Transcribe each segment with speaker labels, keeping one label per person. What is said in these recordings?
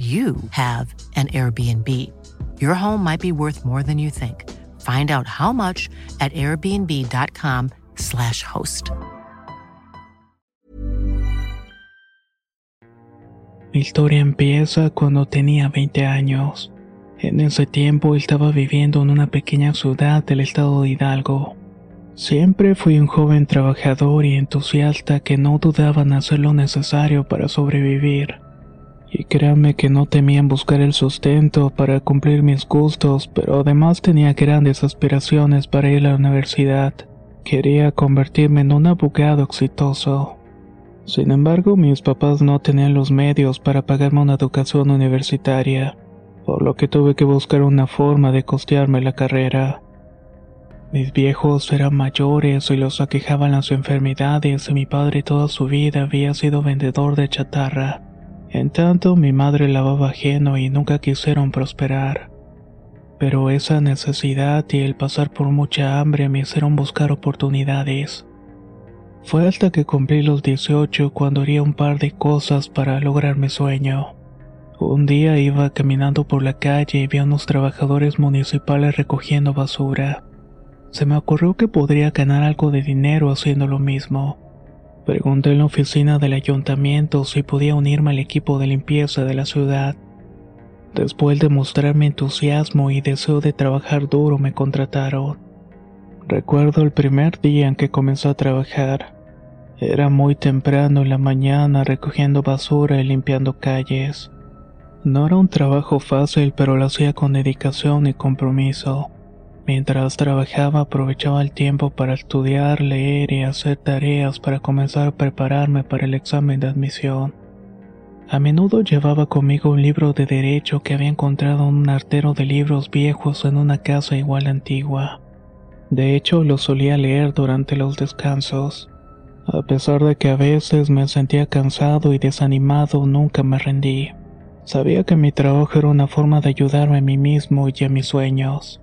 Speaker 1: you have an Airbnb. Your home might be worth more than you think. Find out how much at airbnb.com/slash host.
Speaker 2: Mi historia empieza cuando tenía 20 años. En ese tiempo estaba viviendo en una pequeña ciudad del estado de Hidalgo. Siempre fui un joven trabajador y entusiasta que no dudaba en hacer lo necesario para sobrevivir. Y créanme que no temía en buscar el sustento para cumplir mis gustos, pero además tenía grandes aspiraciones para ir a la universidad. Quería convertirme en un abogado exitoso. Sin embargo, mis papás no tenían los medios para pagarme una educación universitaria, por lo que tuve que buscar una forma de costearme la carrera. Mis viejos eran mayores y los aquejaban las enfermedades y mi padre toda su vida había sido vendedor de chatarra. En tanto, mi madre lavaba ajeno y nunca quisieron prosperar. Pero esa necesidad y el pasar por mucha hambre me hicieron buscar oportunidades. Fue hasta que cumplí los 18 cuando haría un par de cosas para lograr mi sueño. Un día iba caminando por la calle y vi a unos trabajadores municipales recogiendo basura. Se me ocurrió que podría ganar algo de dinero haciendo lo mismo. Pregunté en la oficina del ayuntamiento si podía unirme al equipo de limpieza de la ciudad. Después de mostrarme entusiasmo y deseo de trabajar duro, me contrataron. Recuerdo el primer día en que comencé a trabajar. Era muy temprano en la mañana recogiendo basura y limpiando calles. No era un trabajo fácil, pero lo hacía con dedicación y compromiso. Mientras trabajaba aprovechaba el tiempo para estudiar, leer y hacer tareas para comenzar a prepararme para el examen de admisión. A menudo llevaba conmigo un libro de derecho que había encontrado en un artero de libros viejos en una casa igual antigua. De hecho, lo solía leer durante los descansos. A pesar de que a veces me sentía cansado y desanimado, nunca me rendí. Sabía que mi trabajo era una forma de ayudarme a mí mismo y a mis sueños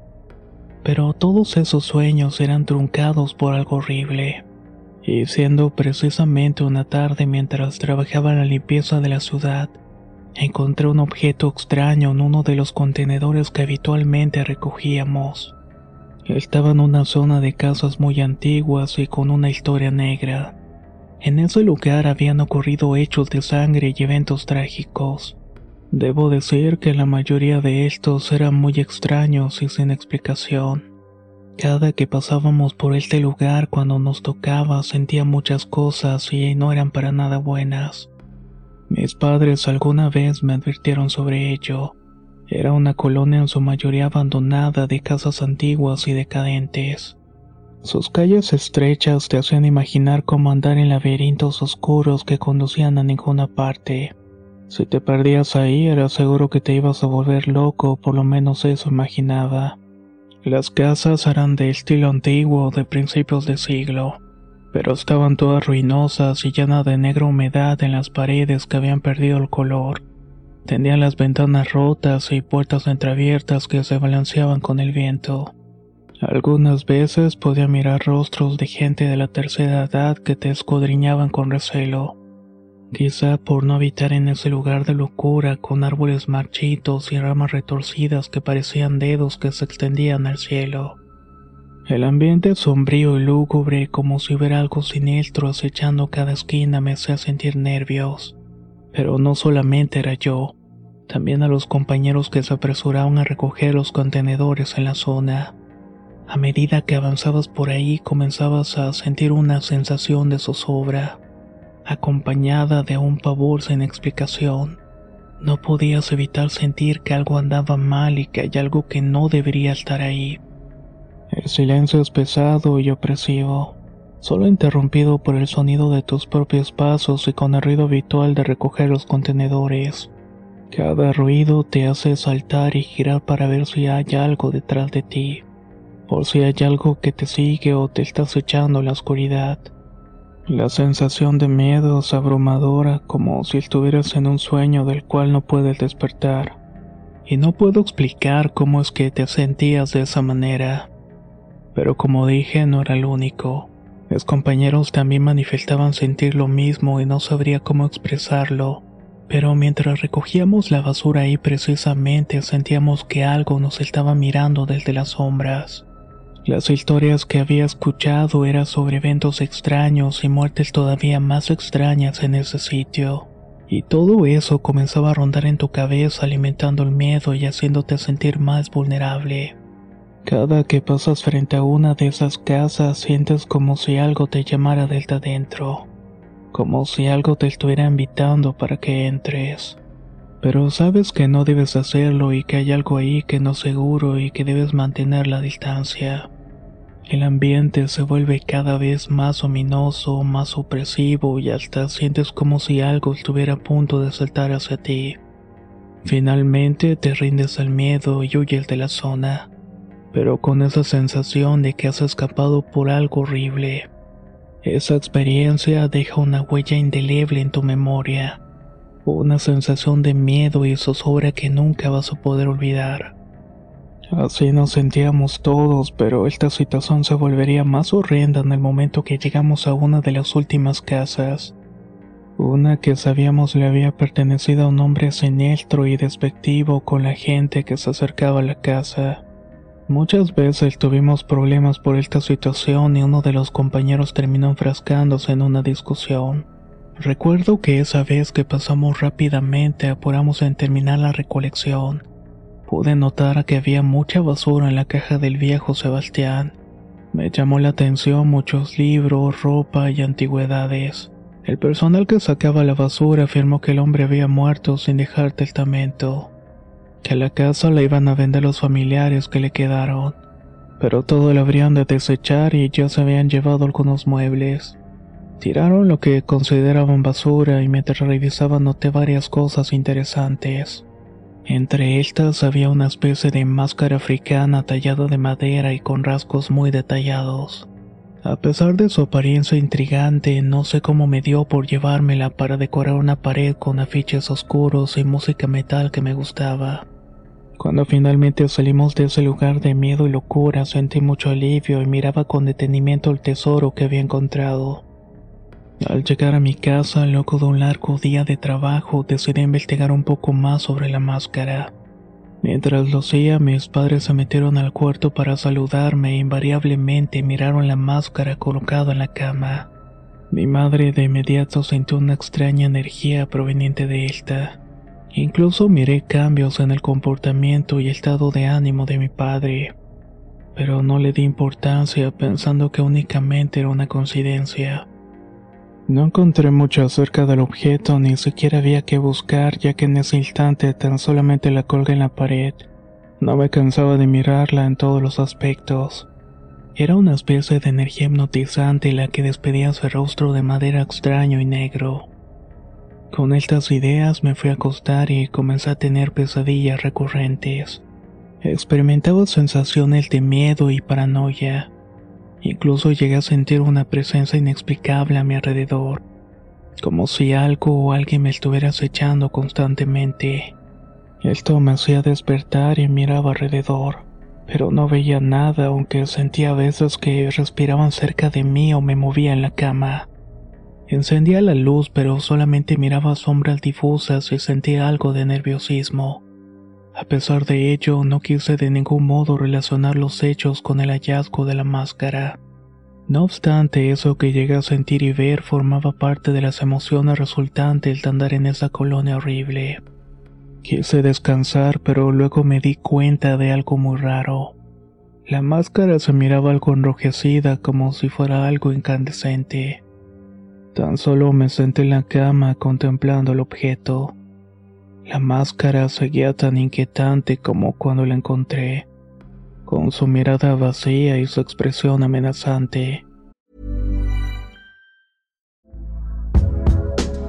Speaker 2: pero todos esos sueños eran truncados por algo horrible. Y siendo precisamente una tarde mientras trabajaba en la limpieza de la ciudad, encontré un objeto extraño en uno de los contenedores que habitualmente recogíamos. Estaba en una zona de casas muy antiguas y con una historia negra. En ese lugar habían ocurrido hechos de sangre y eventos trágicos. Debo decir que la mayoría de estos eran muy extraños y sin explicación. Cada que pasábamos por este lugar cuando nos tocaba sentía muchas cosas y no eran para nada buenas. Mis padres alguna vez me advirtieron sobre ello. Era una colonia en su mayoría abandonada de casas antiguas y decadentes. Sus calles estrechas te hacían imaginar cómo andar en laberintos oscuros que conducían a ninguna parte. Si te perdías ahí era seguro que te ibas a volver loco, por lo menos eso imaginaba. Las casas eran de estilo antiguo de principios de siglo, pero estaban todas ruinosas y llenas de negra humedad en las paredes que habían perdido el color. Tenían las ventanas rotas y puertas entreabiertas que se balanceaban con el viento. Algunas veces podía mirar rostros de gente de la tercera edad que te escudriñaban con recelo. Quizá por no habitar en ese lugar de locura con árboles marchitos y ramas retorcidas que parecían dedos que se extendían al cielo. El ambiente sombrío y lúgubre, como si hubiera algo siniestro acechando cada esquina, me hacía sentir nervios. Pero no solamente era yo, también a los compañeros que se apresuraban a recoger los contenedores en la zona. A medida que avanzabas por ahí comenzabas a sentir una sensación de zozobra acompañada de un pavor sin explicación. No podías evitar sentir que algo andaba mal y que hay algo que no debería estar ahí. El silencio es pesado y opresivo, solo interrumpido por el sonido de tus propios pasos y con el ruido habitual de recoger los contenedores. Cada ruido te hace saltar y girar para ver si hay algo detrás de ti, por si hay algo que te sigue o te estás echando en la oscuridad. La sensación de miedo es abrumadora, como si estuvieras en un sueño del cual no puedes despertar. Y no puedo explicar cómo es que te sentías de esa manera. Pero como dije, no era el único. Mis compañeros también manifestaban sentir lo mismo y no sabría cómo expresarlo. Pero mientras recogíamos la basura ahí precisamente sentíamos que algo nos estaba mirando desde las sombras. Las historias que había escuchado eran sobre eventos extraños y muertes todavía más extrañas en ese sitio. Y todo eso comenzaba a rondar en tu cabeza alimentando el miedo y haciéndote sentir más vulnerable. Cada que pasas frente a una de esas casas sientes como si algo te llamara desde adentro como si algo te estuviera invitando para que entres. Pero sabes que no debes hacerlo y que hay algo ahí que no seguro y que debes mantener la distancia. El ambiente se vuelve cada vez más ominoso, más opresivo y hasta sientes como si algo estuviera a punto de saltar hacia ti. Finalmente te rindes al miedo y huyes de la zona, pero con esa sensación de que has escapado por algo horrible. Esa experiencia deja una huella indeleble en tu memoria, una sensación de miedo y zozobra que nunca vas a poder olvidar. Así nos sentíamos todos, pero esta situación se volvería más horrenda en el momento que llegamos a una de las últimas casas. Una que sabíamos le había pertenecido a un hombre siniestro y despectivo con la gente que se acercaba a la casa. Muchas veces tuvimos problemas por esta situación y uno de los compañeros terminó enfrascándose en una discusión. Recuerdo que esa vez que pasamos rápidamente apuramos en terminar la recolección. Pude notar que había mucha basura en la caja del viejo Sebastián. Me llamó la atención muchos libros, ropa y antigüedades. El personal que sacaba la basura afirmó que el hombre había muerto sin dejar testamento que la casa la iban a vender los familiares que le quedaron, pero todo lo habrían de desechar y ya se habían llevado algunos muebles. Tiraron lo que consideraban basura y mientras revisaban noté varias cosas interesantes. Entre estas había una especie de máscara africana tallada de madera y con rasgos muy detallados. A pesar de su apariencia intrigante, no sé cómo me dio por llevármela para decorar una pared con afiches oscuros y música metal que me gustaba. Cuando finalmente salimos de ese lugar de miedo y locura, sentí mucho alivio y miraba con detenimiento el tesoro que había encontrado. Al llegar a mi casa, loco de un largo día de trabajo, decidí investigar un poco más sobre la máscara. Mientras lo hacía, mis padres se metieron al cuarto para saludarme e invariablemente miraron la máscara colocada en la cama. Mi madre de inmediato sintió una extraña energía proveniente de esta. Incluso miré cambios en el comportamiento y estado de ánimo de mi padre, pero no le di importancia pensando que únicamente era una coincidencia. No encontré mucho acerca del objeto, ni siquiera había que buscar, ya que en ese instante tan solamente la colgué en la pared. No me cansaba de mirarla en todos los aspectos. Era una especie de energía hipnotizante la que despedía su rostro de madera extraño y negro. Con estas ideas me fui a acostar y comencé a tener pesadillas recurrentes. Experimentaba sensaciones de miedo y paranoia. Incluso llegué a sentir una presencia inexplicable a mi alrededor, como si algo o alguien me estuviera acechando constantemente. Esto me hacía despertar y miraba alrededor, pero no veía nada aunque sentía a veces que respiraban cerca de mí o me movía en la cama. Encendía la luz pero solamente miraba sombras difusas y sentía algo de nerviosismo. A pesar de ello, no quise de ningún modo relacionar los hechos con el hallazgo de la máscara. No obstante, eso que llegué a sentir y ver formaba parte de las emociones resultantes de andar en esa colonia horrible. Quise descansar, pero luego me di cuenta de algo muy raro. La máscara se miraba algo enrojecida como si fuera algo incandescente. Tan solo me senté en la cama contemplando el objeto. La máscara seguía tan inquietante como cuando la encontré, con su mirada vacía y su expresión amenazante.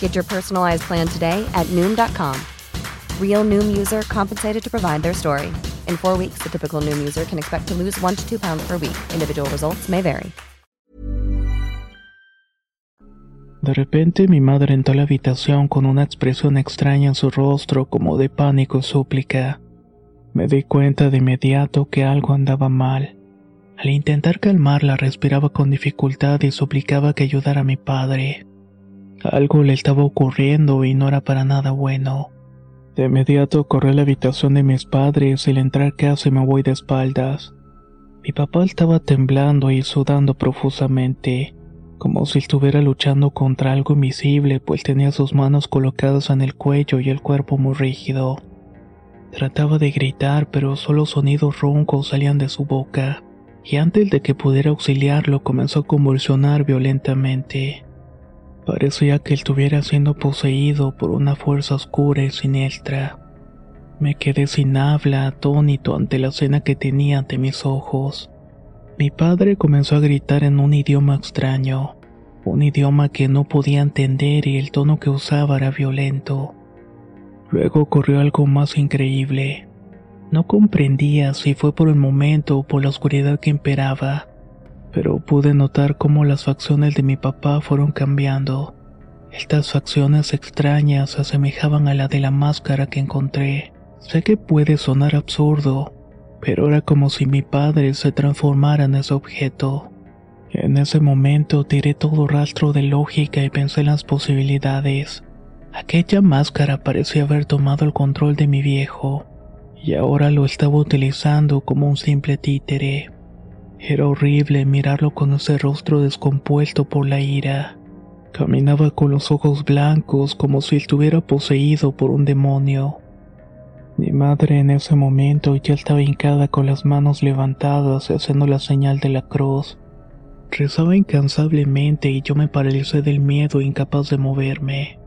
Speaker 3: Get your personalized plan today at Noom.com. Real Noom user compensated to provide their story. In four weeks, the typical Noom user can expect to lose one to two pounds per week. Individual results may vary.
Speaker 2: De repente mi madre entró a la habitación con una expresión extraña en su rostro como de pánico y súplica. Me di cuenta de inmediato que algo andaba mal. Al intentar calmarla respiraba con dificultad y suplicaba que ayudara a mi padre. Algo le estaba ocurriendo y no era para nada bueno. De inmediato corrí a la habitación de mis padres y al entrar casi me voy de espaldas. Mi papá estaba temblando y sudando profusamente, como si estuviera luchando contra algo invisible, pues tenía sus manos colocadas en el cuello y el cuerpo muy rígido. Trataba de gritar, pero solo sonidos roncos salían de su boca, y antes de que pudiera auxiliarlo comenzó a convulsionar violentamente. Parecía que estuviera siendo poseído por una fuerza oscura y siniestra. Me quedé sin habla, atónito ante la escena que tenía ante mis ojos. Mi padre comenzó a gritar en un idioma extraño, un idioma que no podía entender y el tono que usaba era violento. Luego ocurrió algo más increíble. No comprendía si fue por el momento o por la oscuridad que imperaba pero pude notar cómo las facciones de mi papá fueron cambiando. Estas facciones extrañas se asemejaban a la de la máscara que encontré. Sé que puede sonar absurdo, pero era como si mi padre se transformara en ese objeto. En ese momento tiré todo rastro de lógica y pensé en las posibilidades. Aquella máscara parecía haber tomado el control de mi viejo, y ahora lo estaba utilizando como un simple títere. Era horrible mirarlo con ese rostro descompuesto por la ira. Caminaba con los ojos blancos como si estuviera poseído por un demonio. Mi madre en ese momento ya estaba hincada con las manos levantadas y haciendo la señal de la cruz. Rezaba incansablemente y yo me paralicé del miedo incapaz de moverme.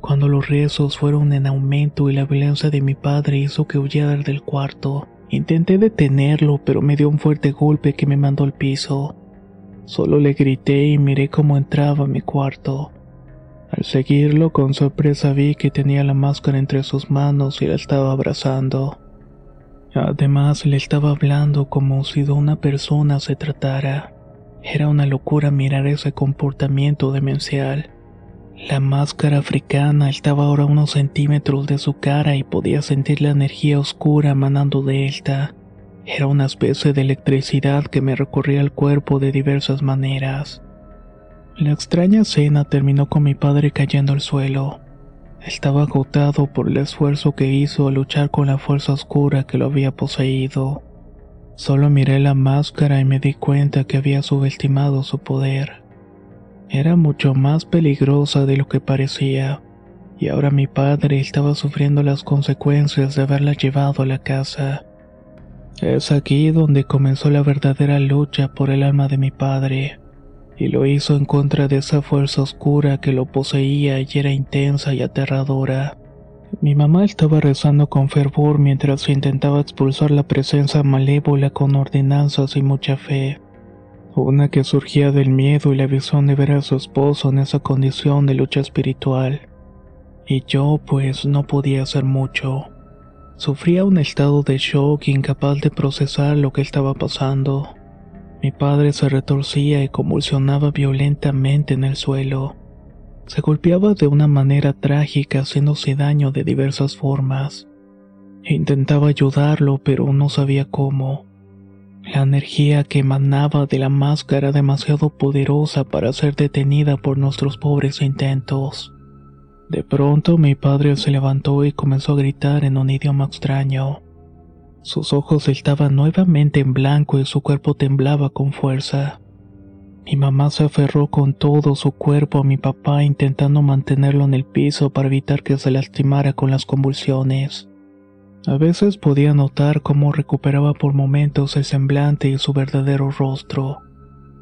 Speaker 2: Cuando los rezos fueron en aumento y la violencia de mi padre hizo que huyera del cuarto, Intenté detenerlo, pero me dio un fuerte golpe que me mandó al piso. Solo le grité y miré cómo entraba a mi cuarto. Al seguirlo, con sorpresa vi que tenía la máscara entre sus manos y la estaba abrazando. Además, le estaba hablando como si de una persona se tratara. Era una locura mirar ese comportamiento demencial. La máscara africana estaba ahora a unos centímetros de su cara y podía sentir la energía oscura emanando de esta. Era una especie de electricidad que me recorría el cuerpo de diversas maneras. La extraña escena terminó con mi padre cayendo al suelo. Estaba agotado por el esfuerzo que hizo al luchar con la fuerza oscura que lo había poseído. Solo miré la máscara y me di cuenta que había subestimado su poder era mucho más peligrosa de lo que parecía, y ahora mi padre estaba sufriendo las consecuencias de haberla llevado a la casa. Es aquí donde comenzó la verdadera lucha por el alma de mi padre, y lo hizo en contra de esa fuerza oscura que lo poseía y era intensa y aterradora. Mi mamá estaba rezando con fervor mientras intentaba expulsar la presencia malévola con ordenanzas y mucha fe una que surgía del miedo y la visión de ver a su esposo en esa condición de lucha espiritual. Y yo pues no podía hacer mucho. Sufría un estado de shock incapaz de procesar lo que estaba pasando. Mi padre se retorcía y convulsionaba violentamente en el suelo. Se golpeaba de una manera trágica haciéndose daño de diversas formas. Intentaba ayudarlo, pero no sabía cómo. La energía que emanaba de la máscara era demasiado poderosa para ser detenida por nuestros pobres intentos. De pronto mi padre se levantó y comenzó a gritar en un idioma extraño. Sus ojos estaban nuevamente en blanco y su cuerpo temblaba con fuerza. Mi mamá se aferró con todo su cuerpo a mi papá intentando mantenerlo en el piso para evitar que se lastimara con las convulsiones. A veces podía notar cómo recuperaba por momentos el semblante y su verdadero rostro,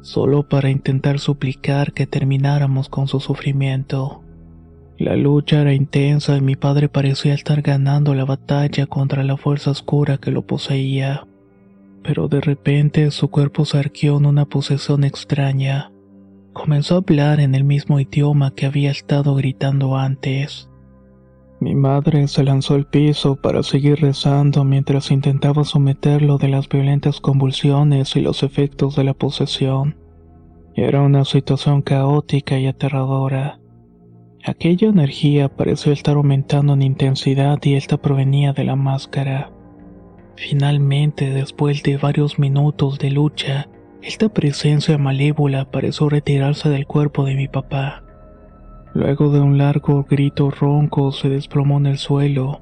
Speaker 2: solo para intentar suplicar que termináramos con su sufrimiento. La lucha era intensa y mi padre parecía estar ganando la batalla contra la fuerza oscura que lo poseía. Pero de repente su cuerpo se arqueó en una posesión extraña. Comenzó a hablar en el mismo idioma que había estado gritando antes. Mi madre se lanzó al piso para seguir rezando mientras intentaba someterlo de las violentas convulsiones y los efectos de la posesión. Era una situación caótica y aterradora. Aquella energía pareció estar aumentando en intensidad y esta provenía de la máscara. Finalmente, después de varios minutos de lucha, esta presencia malévola pareció retirarse del cuerpo de mi papá. Luego de un largo grito ronco se desplomó en el suelo.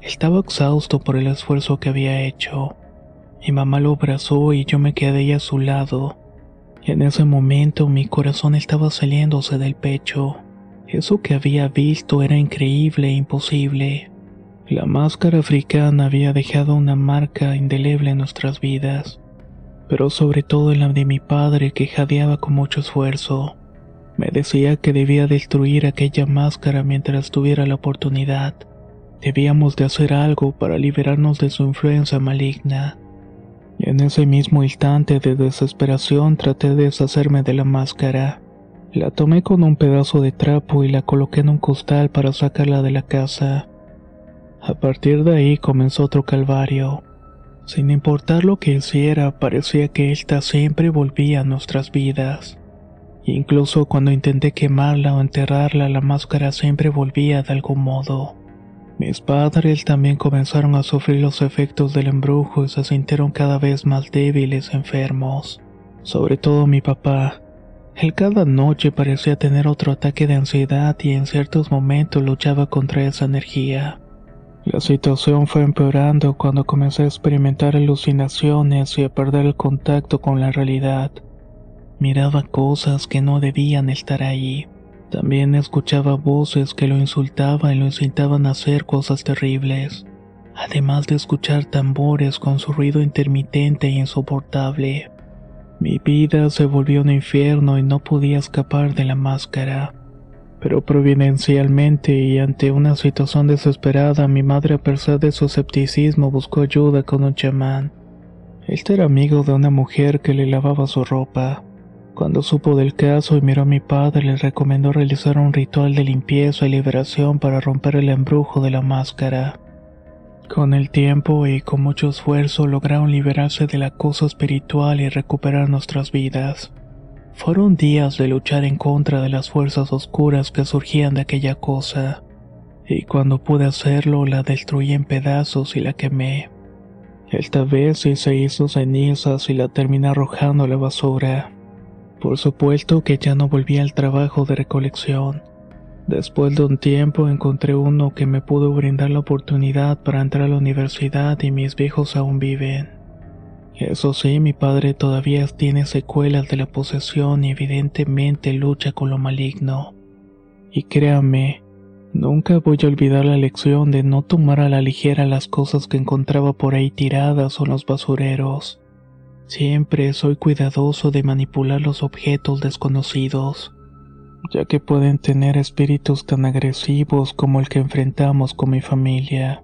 Speaker 2: Estaba exhausto por el esfuerzo que había hecho. Mi mamá lo abrazó y yo me quedé a su lado. En ese momento mi corazón estaba saliéndose del pecho. Eso que había visto era increíble e imposible. La máscara africana había dejado una marca indeleble en nuestras vidas, pero sobre todo en la de mi padre que jadeaba con mucho esfuerzo. Me decía que debía destruir aquella máscara mientras tuviera la oportunidad. Debíamos de hacer algo para liberarnos de su influencia maligna. Y en ese mismo instante de desesperación traté de deshacerme de la máscara. La tomé con un pedazo de trapo y la coloqué en un costal para sacarla de la casa. A partir de ahí comenzó otro calvario. Sin importar lo que hiciera, parecía que ésta siempre volvía a nuestras vidas. Incluso cuando intenté quemarla o enterrarla, la máscara siempre volvía de algún modo. Mis padres también comenzaron a sufrir los efectos del embrujo y se sintieron cada vez más débiles, enfermos. Sobre todo mi papá, él cada noche parecía tener otro ataque de ansiedad y en ciertos momentos luchaba contra esa energía. La situación fue empeorando cuando comencé a experimentar alucinaciones y a perder el contacto con la realidad. Miraba cosas que no debían estar ahí. También escuchaba voces que lo insultaban y lo incitaban a hacer cosas terribles, además de escuchar tambores con su ruido intermitente e insoportable. Mi vida se volvió un infierno y no podía escapar de la máscara. Pero providencialmente y ante una situación desesperada, mi madre a pesar de su escepticismo buscó ayuda con un chamán. Este era amigo de una mujer que le lavaba su ropa. Cuando supo del caso y miró a mi padre, le recomendó realizar un ritual de limpieza y liberación para romper el embrujo de la máscara. Con el tiempo y con mucho esfuerzo lograron liberarse del acoso espiritual y recuperar nuestras vidas. Fueron días de luchar en contra de las fuerzas oscuras que surgían de aquella cosa, y cuando pude hacerlo la destruí en pedazos y la quemé. Esta vez se hizo cenizas y la terminé arrojando a la basura. Por supuesto que ya no volví al trabajo de recolección Después de un tiempo encontré uno que me pudo brindar la oportunidad para entrar a la universidad y mis viejos aún viven. Eso sí, mi padre todavía tiene secuelas de la posesión y evidentemente lucha con lo maligno. Y créame, nunca voy a olvidar la lección de no tomar a la ligera las cosas que encontraba por ahí tiradas o en los basureros. Siempre soy cuidadoso de manipular los objetos desconocidos ya que pueden tener espíritus tan agresivos como el que enfrentamos con mi familia.